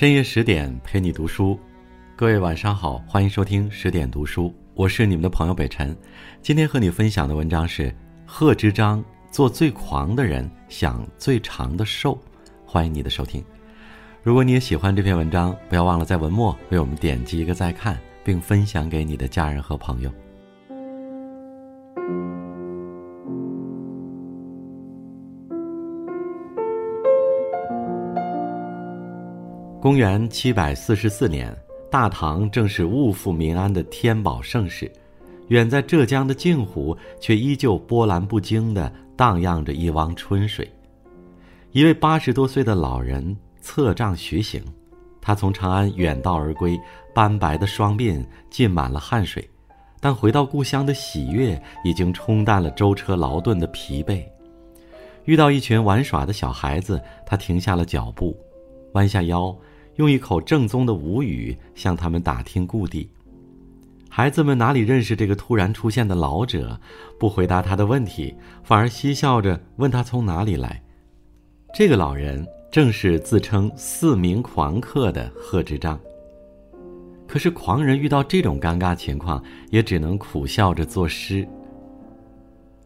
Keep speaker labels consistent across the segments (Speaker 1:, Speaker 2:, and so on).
Speaker 1: 深夜十点陪你读书，各位晚上好，欢迎收听十点读书，我是你们的朋友北辰。今天和你分享的文章是贺知章做最狂的人，享最长的寿。欢迎你的收听。如果你也喜欢这篇文章，不要忘了在文末为我们点击一个再看，并分享给你的家人和朋友。公元七百四十四年，大唐正是物富民安的天宝盛世，远在浙江的镜湖却依旧波澜不惊地荡漾着一汪春水。一位八十多岁的老人策杖徐行，他从长安远道而归，斑白的双鬓浸满了汗水，但回到故乡的喜悦已经冲淡了舟车劳顿的疲惫。遇到一群玩耍的小孩子，他停下了脚步，弯下腰。用一口正宗的吴语向他们打听故地。孩子们哪里认识这个突然出现的老者，不回答他的问题，反而嬉笑着问他从哪里来。这个老人正是自称四名狂客的贺知章。可是狂人遇到这种尴尬情况，也只能苦笑着作诗：“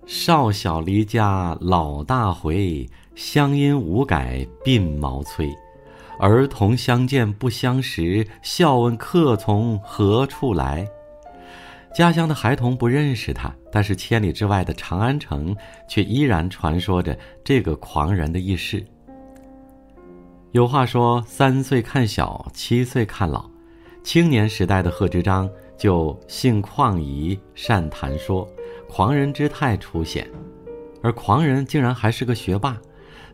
Speaker 1: 少小离家老大回，乡音无改鬓毛衰。”儿童相见不相识，笑问客从何处来。家乡的孩童不认识他，但是千里之外的长安城却依然传说着这个狂人的轶事。有话说：“三岁看小，七岁看老。”青年时代的贺知章就性旷逸，善谈说，狂人之态初显，而狂人竟然还是个学霸。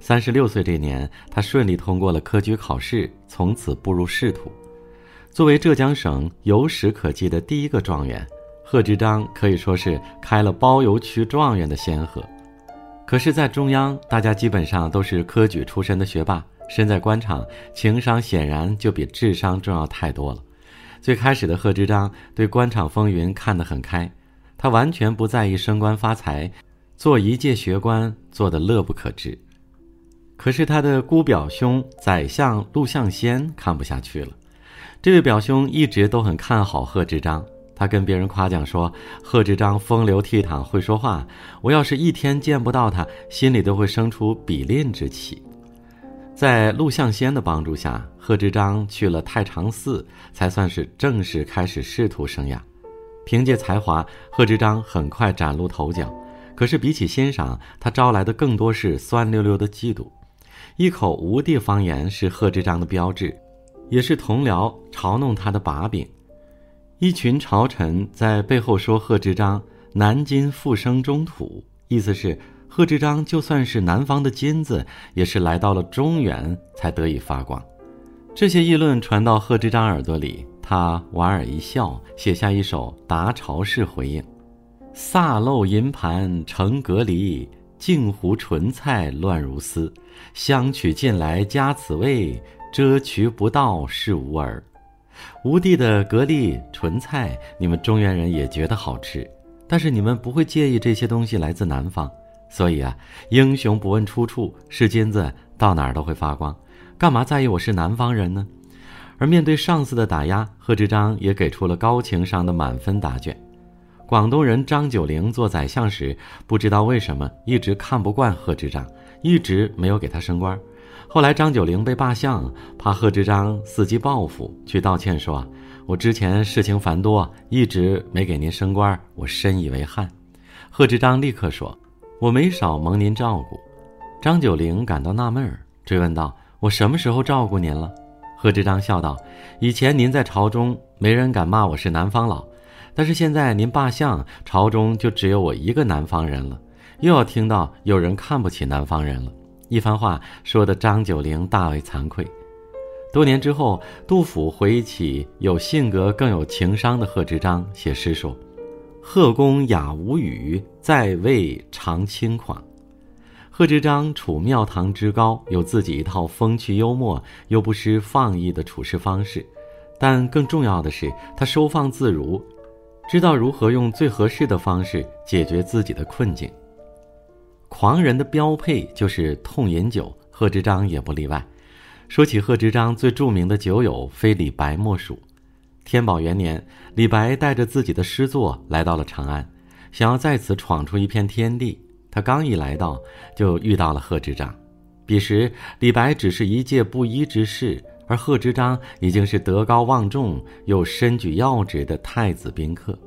Speaker 1: 三十六岁这年，他顺利通过了科举考试，从此步入仕途。作为浙江省有史可记的第一个状元，贺知章可以说是开了包邮区状元的先河。可是，在中央，大家基本上都是科举出身的学霸，身在官场，情商显然就比智商重要太多了。最开始的贺知章对官场风云看得很开，他完全不在意升官发财，做一介学官做得乐不可支。可是他的姑表兄宰相陆象先看不下去了，这位表兄一直都很看好贺知章，他跟别人夸奖说：“贺知章风流倜傥，会说话，我要是一天见不到他，心里都会生出比邻之气。”在陆象先的帮助下，贺知章去了太常寺，才算是正式开始仕途生涯。凭借才华，贺知章很快崭露头角。可是比起欣赏，他招来的更多是酸溜溜的嫉妒。一口吴地方言是贺知章的标志，也是同僚嘲弄他的把柄。一群朝臣在背后说贺知章“南京复生中土”，意思是贺知章就算是南方的金子，也是来到了中原才得以发光。这些议论传到贺知章耳朵里，他莞尔一笑，写下一首答朝式回应：“撒漏银盘成隔离。”镜湖莼菜乱如丝，相取近来加此味，遮渠不到是无儿。吴地的蛤蜊、莼菜，你们中原人也觉得好吃，但是你们不会介意这些东西来自南方，所以啊，英雄不问出处，是金子到哪儿都会发光，干嘛在意我是南方人呢？而面对上司的打压，贺知章也给出了高情商的满分答卷。广东人张九龄做宰相时，不知道为什么一直看不惯贺知章，一直没有给他升官。后来张九龄被罢相，怕贺知章伺机报复，去道歉说：“我之前事情繁多，一直没给您升官，我深以为憾。”贺知章立刻说：“我没少蒙您照顾。”张九龄感到纳闷儿，追问道：“我什么时候照顾您了？”贺知章笑道：“以前您在朝中，没人敢骂我是南方佬。”但是现在您罢相，朝中就只有我一个南方人了，又要听到有人看不起南方人了。一番话说的张九龄大为惭愧。多年之后，杜甫回忆起有性格更有情商的贺知章，写诗说：“贺公雅无语，在位常轻狂。”贺知章处庙堂之高，有自己一套风趣幽默又不失放逸的处事方式，但更重要的是，他收放自如。知道如何用最合适的方式解决自己的困境。狂人的标配就是痛饮酒，贺知章也不例外。说起贺知章，最著名的酒友非李白莫属。天宝元年，李白带着自己的诗作来到了长安，想要在此闯出一片天地。他刚一来到，就遇到了贺知章。彼时，李白只是一介布衣之士，而贺知章已经是德高望重又身居要职的太子宾客。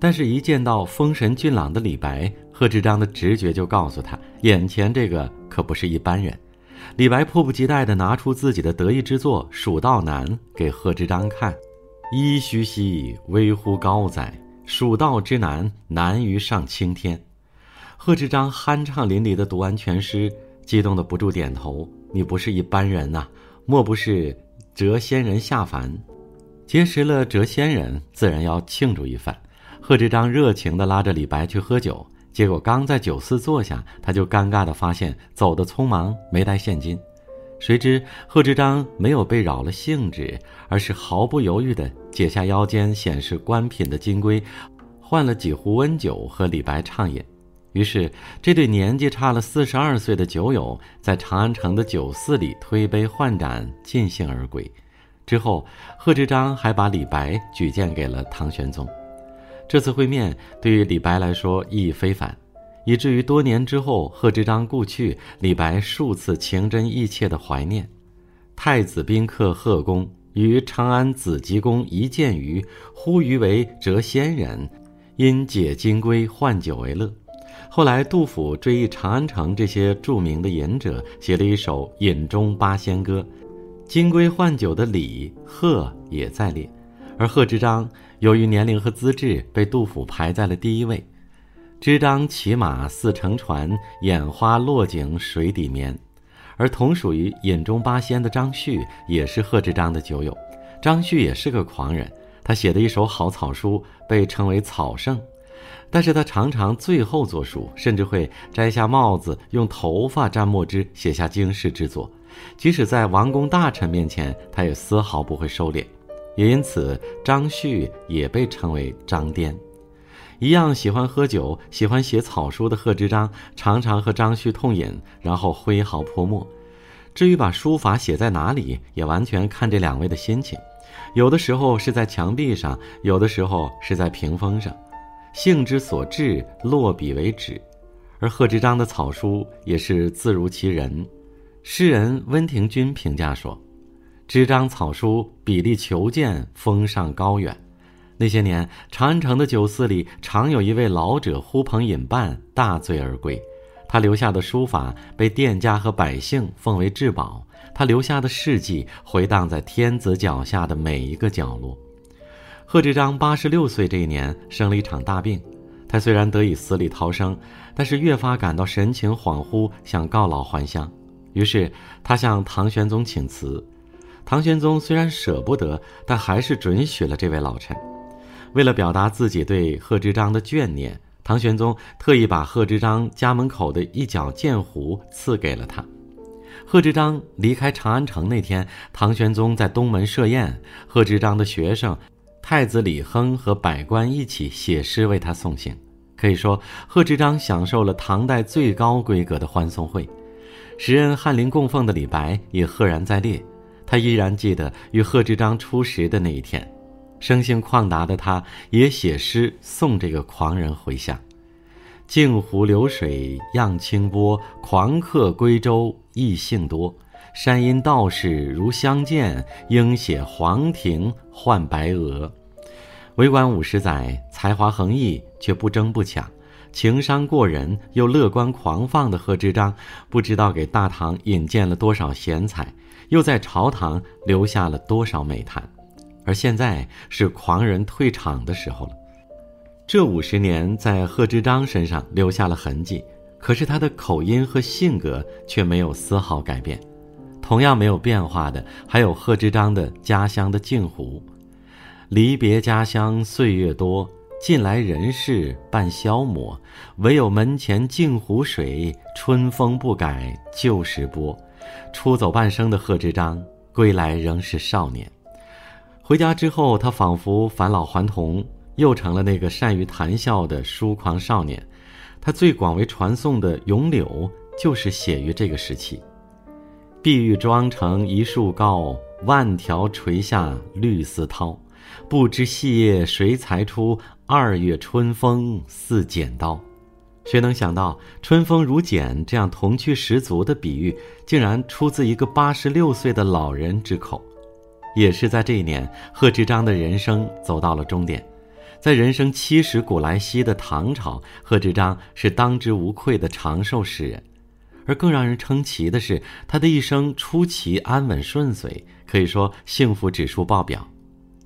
Speaker 1: 但是，一见到风神俊朗的李白，贺知章的直觉就告诉他，眼前这个可不是一般人。李白迫不及待地拿出自己的得意之作《蜀道难》给贺知章看：“噫吁兮，危乎高哉！蜀道之难，难于上青天。”贺知章酣畅淋漓地读完全诗，激动得不住点头：“你不是一般人呐，莫不是谪仙人下凡？结识了谪仙人，自然要庆祝一番。”贺知章热情地拉着李白去喝酒。结果刚在酒肆坐下，他就尴尬地发现走得匆忙，没带现金。谁知贺知章没有被扰了兴致，而是毫不犹豫地解下腰间显示官品的金龟，换了几壶温酒和李白畅饮。于是，这对年纪差了四十二岁的酒友在长安城的酒肆里推杯换盏，尽兴而归。之后，贺知章还把李白举荐给了唐玄宗。这次会面对于李白来说意义非凡，以至于多年之后贺知章故去，李白数次情真意切的怀念。太子宾客贺公于长安紫极宫一见于，呼于为谪仙人，因解金龟换酒为乐。后来杜甫追忆长安城这些著名的隐者，写了一首《饮中八仙歌》，金龟换酒的李贺也在列。而贺知章由于年龄和资质，被杜甫排在了第一位。知章骑马似乘船，眼花落井水底眠。而同属于饮中八仙的张旭，也是贺知章的酒友。张旭也是个狂人，他写的一手好草书被称为草圣，但是他常常最后作书，甚至会摘下帽子，用头发蘸墨汁写下惊世之作。即使在王公大臣面前，他也丝毫不会收敛。也因此，张旭也被称为张颠。一样喜欢喝酒、喜欢写草书的贺知章，常常和张旭痛饮，然后挥毫泼墨。至于把书法写在哪里，也完全看这两位的心情。有的时候是在墙壁上，有的时候是在屏风上，兴之所至，落笔为止。而贺知章的草书也是字如其人。诗人温庭筠评价说。知章草书笔力遒健，风尚高远。那些年，长安城的酒肆里常有一位老者呼朋引伴，大醉而归。他留下的书法被店家和百姓奉为至宝，他留下的事迹回荡在天子脚下的每一个角落。贺知章八十六岁这一年生了一场大病，他虽然得以死里逃生，但是越发感到神情恍惚，想告老还乡。于是他向唐玄宗请辞。唐玄宗虽然舍不得，但还是准许了这位老臣。为了表达自己对贺知章的眷念，唐玄宗特意把贺知章家门口的一角剑湖赐给了他。贺知章离开长安城那天，唐玄宗在东门设宴，贺知章的学生太子李亨和百官一起写诗为他送行。可以说，贺知章享受了唐代最高规格的欢送会。时任翰林供奉的李白也赫然在列。他依然记得与贺知章初识的那一天，生性旷达的他，也写诗送这个狂人回乡。镜湖流水漾清波，狂客归舟意兴多。山阴道士如相见，应写黄庭换白鹅。为官五十载，才华横溢，却不争不抢，情商过人又乐观狂放的贺知章，不知道给大唐引荐了多少贤才。又在朝堂留下了多少美谈，而现在是狂人退场的时候了。这五十年在贺知章身上留下了痕迹，可是他的口音和性格却没有丝毫改变。同样没有变化的，还有贺知章的家乡的镜湖。离别家乡岁月多，近来人事半消磨，唯有门前镜湖水，春风不改旧时波。出走半生的贺知章，归来仍是少年。回家之后，他仿佛返老还童，又成了那个善于谈笑的疏狂少年。他最广为传颂的《咏柳》，就是写于这个时期。碧玉妆成一树高，万条垂下绿丝绦。不知细叶谁裁出？二月春风似剪刀。谁能想到“春风如剪”这样童趣十足的比喻，竟然出自一个八十六岁的老人之口？也是在这一年，贺知章的人生走到了终点。在人生七十古来稀的唐朝，贺知章是当之无愧的长寿诗人。而更让人称奇的是，他的一生出奇安稳顺遂，可以说幸福指数爆表。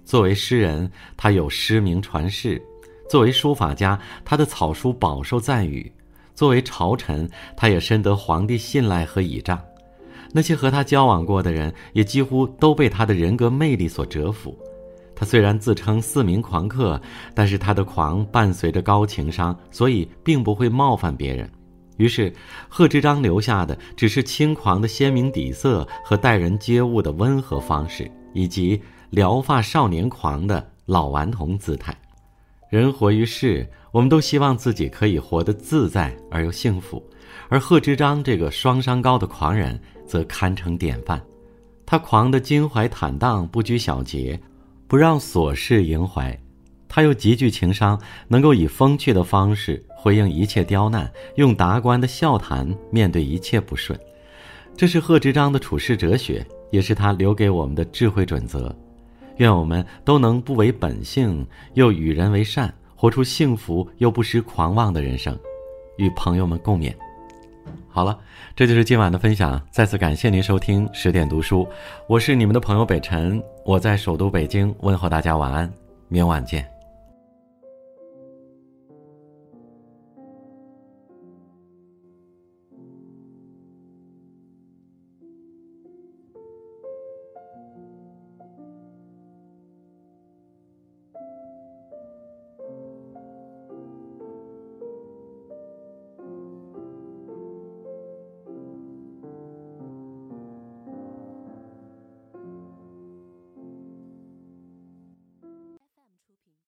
Speaker 1: 作为诗人，他有诗名传世；作为书法家，他的草书饱受赞誉；作为朝臣，他也深得皇帝信赖和倚仗。那些和他交往过的人，也几乎都被他的人格魅力所折服。他虽然自称四名狂客，但是他的狂伴随着高情商，所以并不会冒犯别人。于是，贺知章留下的只是轻狂的鲜明底色和待人接物的温和方式，以及撩发少年狂的老顽童姿态。人活于世，我们都希望自己可以活得自在而又幸福，而贺知章这个双商高的狂人则堪称典范。他狂得襟怀坦荡，不拘小节，不让琐事萦怀。他又极具情商，能够以风趣的方式回应一切刁难，用达观的笑谈面对一切不顺。这是贺知章的处世哲学，也是他留给我们的智慧准则。愿我们都能不违本性，又与人为善，活出幸福又不失狂妄的人生。与朋友们共勉。好了，这就是今晚的分享。再次感谢您收听十点读书，我是你们的朋友北辰，我在首都北京问候大家晚安，明晚见。